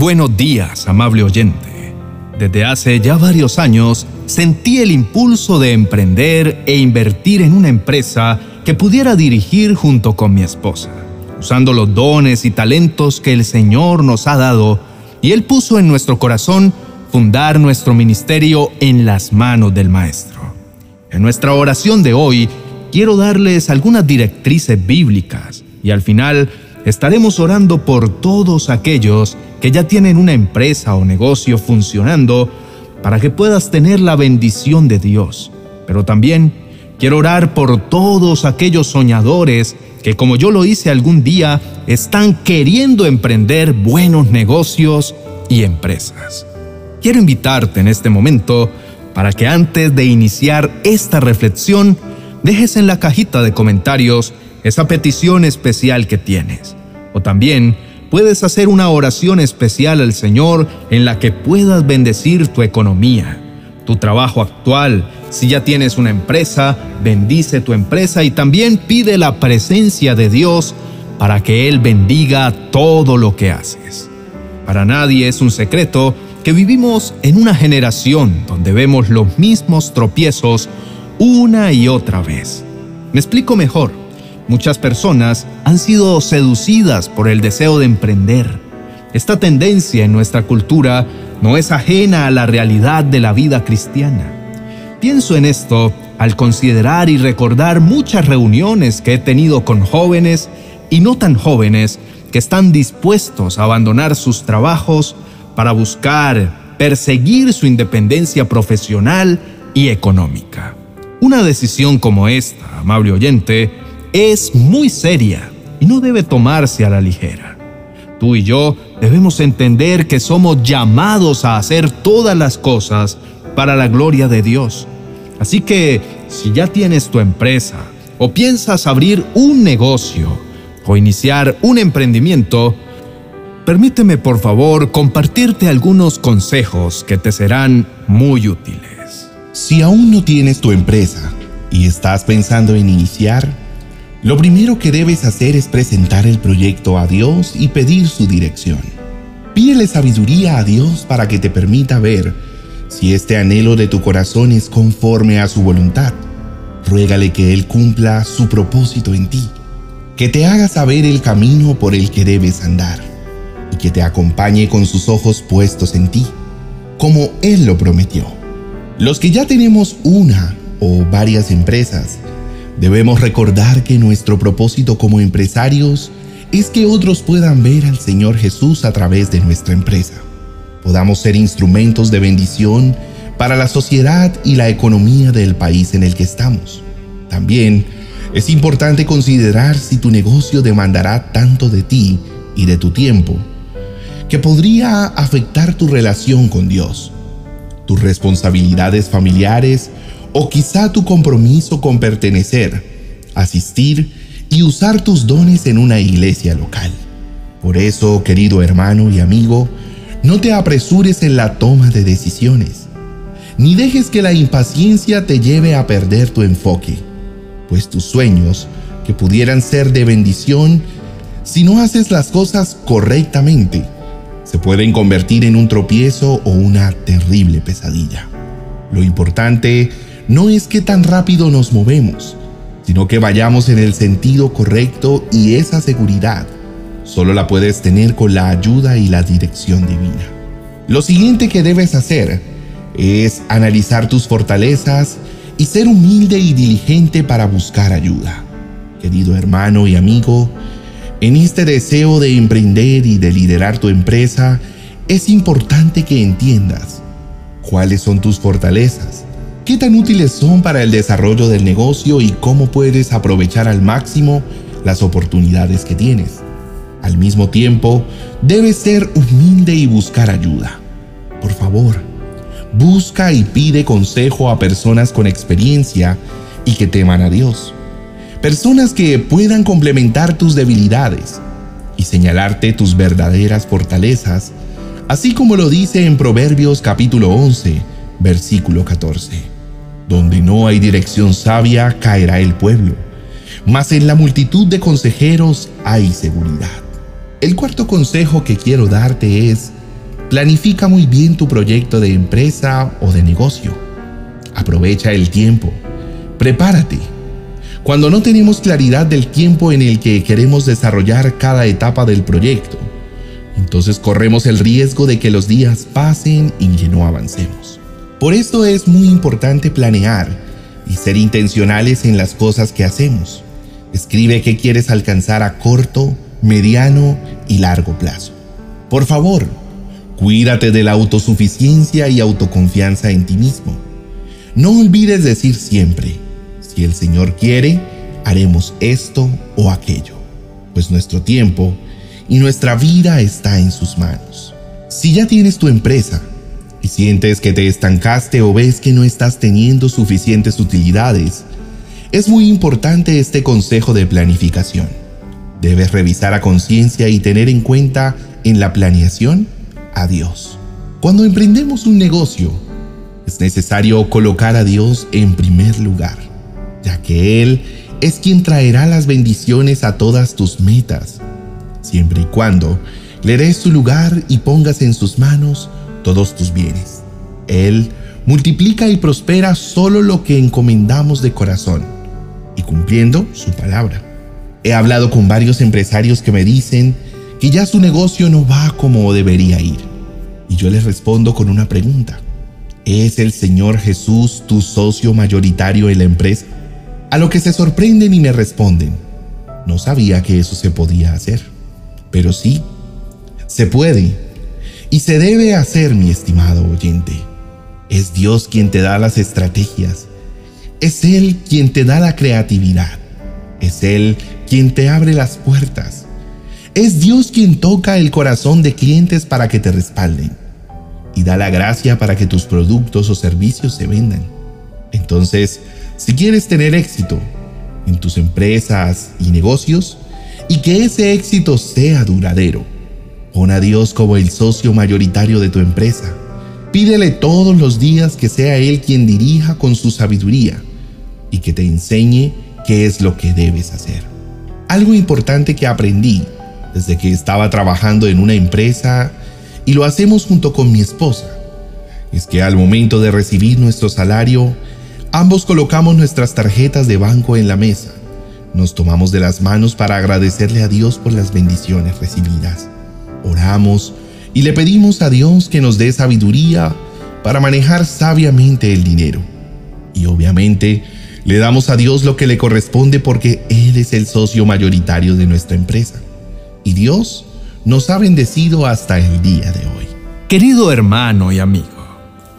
buenos días, amable oyente. Desde hace ya varios años sentí el impulso de emprender e invertir en una empresa que pudiera dirigir junto con mi esposa, usando los dones y talentos que el Señor nos ha dado y Él puso en nuestro corazón fundar nuestro ministerio en las manos del Maestro. En nuestra oración de hoy quiero darles algunas directrices bíblicas y al final estaremos orando por todos aquellos que ya tienen una empresa o negocio funcionando para que puedas tener la bendición de Dios. Pero también quiero orar por todos aquellos soñadores que como yo lo hice algún día, están queriendo emprender buenos negocios y empresas. Quiero invitarte en este momento para que antes de iniciar esta reflexión, dejes en la cajita de comentarios esa petición especial que tienes. O también puedes hacer una oración especial al Señor en la que puedas bendecir tu economía, tu trabajo actual. Si ya tienes una empresa, bendice tu empresa y también pide la presencia de Dios para que Él bendiga todo lo que haces. Para nadie es un secreto que vivimos en una generación donde vemos los mismos tropiezos una y otra vez. Me explico mejor. Muchas personas han sido seducidas por el deseo de emprender. Esta tendencia en nuestra cultura no es ajena a la realidad de la vida cristiana. Pienso en esto al considerar y recordar muchas reuniones que he tenido con jóvenes y no tan jóvenes que están dispuestos a abandonar sus trabajos para buscar, perseguir su independencia profesional y económica. Una decisión como esta, amable oyente, es muy seria y no debe tomarse a la ligera. Tú y yo debemos entender que somos llamados a hacer todas las cosas para la gloria de Dios. Así que si ya tienes tu empresa o piensas abrir un negocio o iniciar un emprendimiento, permíteme por favor compartirte algunos consejos que te serán muy útiles. Si aún no tienes tu empresa y estás pensando en iniciar, lo primero que debes hacer es presentar el proyecto a Dios y pedir su dirección. Pídele sabiduría a Dios para que te permita ver si este anhelo de tu corazón es conforme a su voluntad. Ruégale que Él cumpla su propósito en ti, que te haga saber el camino por el que debes andar y que te acompañe con sus ojos puestos en ti, como Él lo prometió. Los que ya tenemos una o varias empresas, Debemos recordar que nuestro propósito como empresarios es que otros puedan ver al Señor Jesús a través de nuestra empresa. Podamos ser instrumentos de bendición para la sociedad y la economía del país en el que estamos. También es importante considerar si tu negocio demandará tanto de ti y de tu tiempo que podría afectar tu relación con Dios, tus responsabilidades familiares o quizá tu compromiso con pertenecer, asistir y usar tus dones en una iglesia local. Por eso, querido hermano y amigo, no te apresures en la toma de decisiones, ni dejes que la impaciencia te lleve a perder tu enfoque, pues tus sueños, que pudieran ser de bendición, si no haces las cosas correctamente, se pueden convertir en un tropiezo o una terrible pesadilla. Lo importante no es que tan rápido nos movemos, sino que vayamos en el sentido correcto y esa seguridad solo la puedes tener con la ayuda y la dirección divina. Lo siguiente que debes hacer es analizar tus fortalezas y ser humilde y diligente para buscar ayuda. Querido hermano y amigo, en este deseo de emprender y de liderar tu empresa, es importante que entiendas cuáles son tus fortalezas qué tan útiles son para el desarrollo del negocio y cómo puedes aprovechar al máximo las oportunidades que tienes. Al mismo tiempo, debes ser humilde y buscar ayuda. Por favor, busca y pide consejo a personas con experiencia y que teman a Dios. Personas que puedan complementar tus debilidades y señalarte tus verdaderas fortalezas, así como lo dice en Proverbios capítulo 11, versículo 14. Donde no hay dirección sabia, caerá el pueblo, mas en la multitud de consejeros hay seguridad. El cuarto consejo que quiero darte es, Planifica muy bien tu proyecto de empresa o de negocio. Aprovecha el tiempo. Prepárate. Cuando no tenemos claridad del tiempo en el que queremos desarrollar cada etapa del proyecto, entonces corremos el riesgo de que los días pasen y que no avancemos. Por eso es muy importante planear y ser intencionales en las cosas que hacemos. Escribe qué quieres alcanzar a corto, mediano y largo plazo. Por favor, cuídate de la autosuficiencia y autoconfianza en ti mismo. No olvides decir siempre, si el Señor quiere, haremos esto o aquello, pues nuestro tiempo y nuestra vida está en sus manos. Si ya tienes tu empresa sientes que te estancaste o ves que no estás teniendo suficientes utilidades, es muy importante este consejo de planificación. Debes revisar a conciencia y tener en cuenta en la planeación a Dios. Cuando emprendemos un negocio, es necesario colocar a Dios en primer lugar, ya que Él es quien traerá las bendiciones a todas tus metas, siempre y cuando le des su lugar y pongas en sus manos todos tus bienes. Él multiplica y prospera solo lo que encomendamos de corazón y cumpliendo su palabra. He hablado con varios empresarios que me dicen que ya su negocio no va como debería ir. Y yo les respondo con una pregunta. ¿Es el Señor Jesús tu socio mayoritario en la empresa? A lo que se sorprenden y me responden, no sabía que eso se podía hacer. Pero sí, se puede y se debe hacer, mi estimado oyente. Es Dios quien te da las estrategias es Él quien te da la creatividad. Es Él quien te abre las puertas. Es Dios quien toca el corazón de clientes para que te respalden y da la gracia para que tus productos o servicios se vendan. Entonces, si quieres tener éxito en tus empresas y negocios y que ese éxito sea duradero, pon a Dios como el socio mayoritario de tu empresa. Pídele todos los días que sea Él quien dirija con su sabiduría y que te enseñe qué es lo que debes hacer. Algo importante que aprendí desde que estaba trabajando en una empresa y lo hacemos junto con mi esposa es que al momento de recibir nuestro salario, ambos colocamos nuestras tarjetas de banco en la mesa, nos tomamos de las manos para agradecerle a Dios por las bendiciones recibidas, oramos y le pedimos a Dios que nos dé sabiduría para manejar sabiamente el dinero. Y obviamente, le damos a Dios lo que le corresponde porque Él es el socio mayoritario de nuestra empresa. Y Dios nos ha bendecido hasta el día de hoy. Querido hermano y amigo,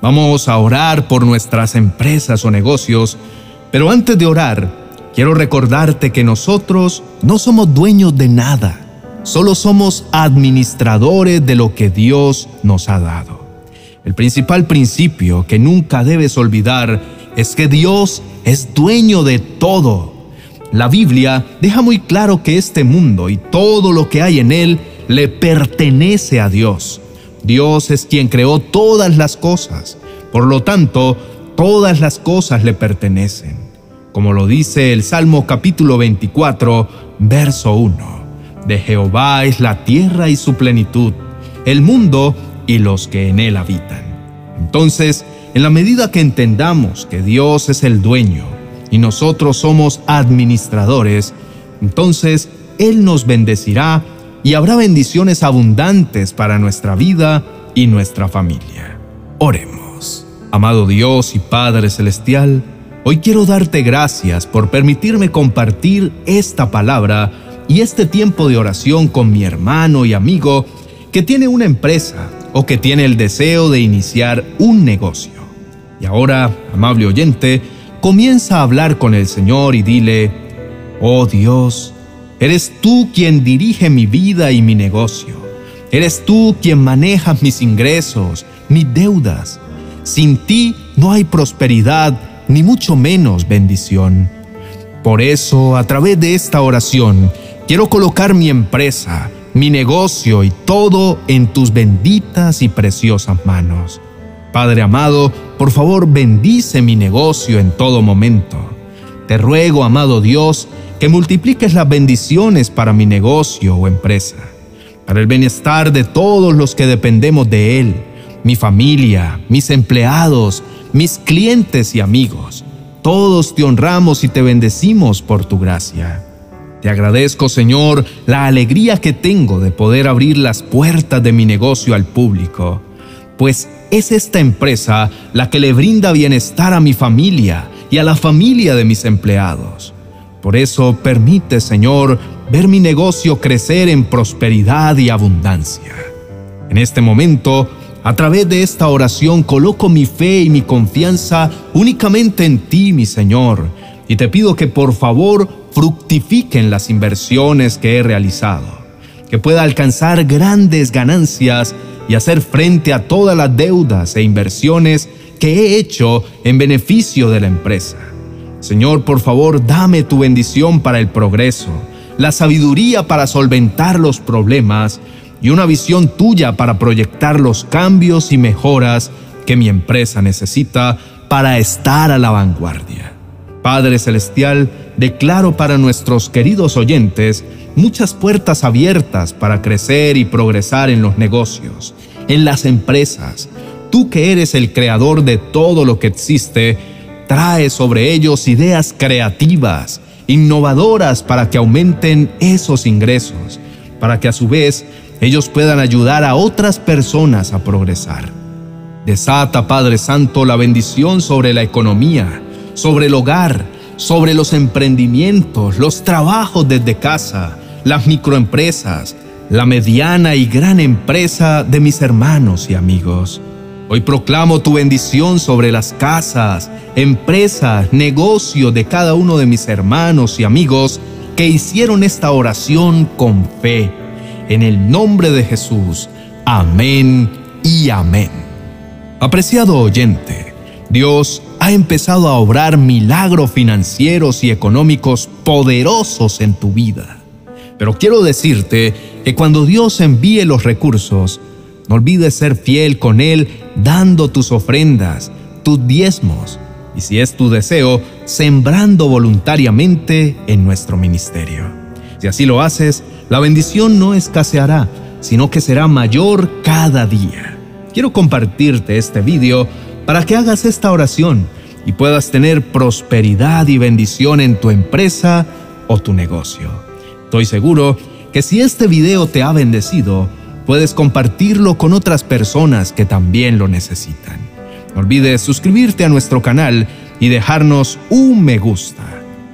vamos a orar por nuestras empresas o negocios, pero antes de orar, quiero recordarte que nosotros no somos dueños de nada, solo somos administradores de lo que Dios nos ha dado. El principal principio que nunca debes olvidar es que Dios es dueño de todo. La Biblia deja muy claro que este mundo y todo lo que hay en él le pertenece a Dios. Dios es quien creó todas las cosas. Por lo tanto, todas las cosas le pertenecen. Como lo dice el Salmo capítulo 24, verso 1. De Jehová es la tierra y su plenitud, el mundo y los que en él habitan. Entonces, en la medida que entendamos que Dios es el dueño y nosotros somos administradores, entonces Él nos bendecirá y habrá bendiciones abundantes para nuestra vida y nuestra familia. Oremos. Amado Dios y Padre Celestial, hoy quiero darte gracias por permitirme compartir esta palabra y este tiempo de oración con mi hermano y amigo que tiene una empresa o que tiene el deseo de iniciar un negocio. Y ahora, amable oyente, comienza a hablar con el Señor y dile, oh Dios, eres tú quien dirige mi vida y mi negocio. Eres tú quien maneja mis ingresos, mis deudas. Sin ti no hay prosperidad, ni mucho menos bendición. Por eso, a través de esta oración, quiero colocar mi empresa, mi negocio y todo en tus benditas y preciosas manos. Padre amado, por favor bendice mi negocio en todo momento. Te ruego, amado Dios, que multipliques las bendiciones para mi negocio o empresa. para el bienestar de todos los que dependemos de Él, mi familia, mis empleados, mis clientes y amigos. Todos te honramos y te bendecimos por tu gracia. Te agradezco, Señor, la alegría que tengo de poder abrir las puertas de mi negocio al público, pues es esta empresa la que le brinda bienestar a mi familia y a la familia de mis empleados. Por eso permite, Señor, ver mi negocio crecer en prosperidad y abundancia. En este momento, a través de esta oración coloco mi fe y mi confianza únicamente en ti, mi Señor, y te pido que por favor fructifiquen las inversiones que he realizado, que pueda alcanzar grandes ganancias y hacer frente a todas las deudas e inversiones que he hecho en beneficio de la empresa. Señor, por favor, dame tu bendición para el progreso, la sabiduría para solventar los problemas y una visión tuya para proyectar los cambios y mejoras que mi empresa necesita para estar a la vanguardia. Padre Celestial, declaro para nuestros queridos oyentes muchas puertas abiertas para crecer y progresar en los negocios, en las empresas. Tú que eres el creador de todo lo que existe, trae sobre ellos ideas creativas, innovadoras para que aumenten esos ingresos, para que a su vez ellos puedan ayudar a otras personas a progresar. Desata, Padre Santo, la bendición sobre la economía, sobre el hogar, sobre los emprendimientos, los trabajos desde casa, las microempresas, la mediana y gran empresa de mis hermanos y amigos. Hoy proclamo tu bendición sobre las casas, empresas, negocios de cada uno de mis hermanos y amigos que hicieron esta oración con fe. En el nombre de Jesús. Amén y amén. Apreciado oyente, Dios ha empezado a obrar milagros financieros y económicos poderosos en tu vida. Pero quiero decirte que cuando Dios envíe los recursos, no olvides ser fiel con Él dando tus ofrendas, tus diezmos y si es tu deseo, sembrando voluntariamente en nuestro ministerio. Si así lo haces, la bendición no escaseará, sino que será mayor cada día. Quiero compartirte este video para que hagas esta oración y puedas tener prosperidad y bendición en tu empresa o tu negocio. Estoy seguro que si este video te ha bendecido, puedes compartirlo con otras personas que también lo necesitan. No olvides suscribirte a nuestro canal y dejarnos un me gusta.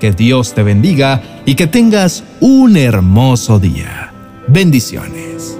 Que Dios te bendiga y que tengas un hermoso día. Bendiciones.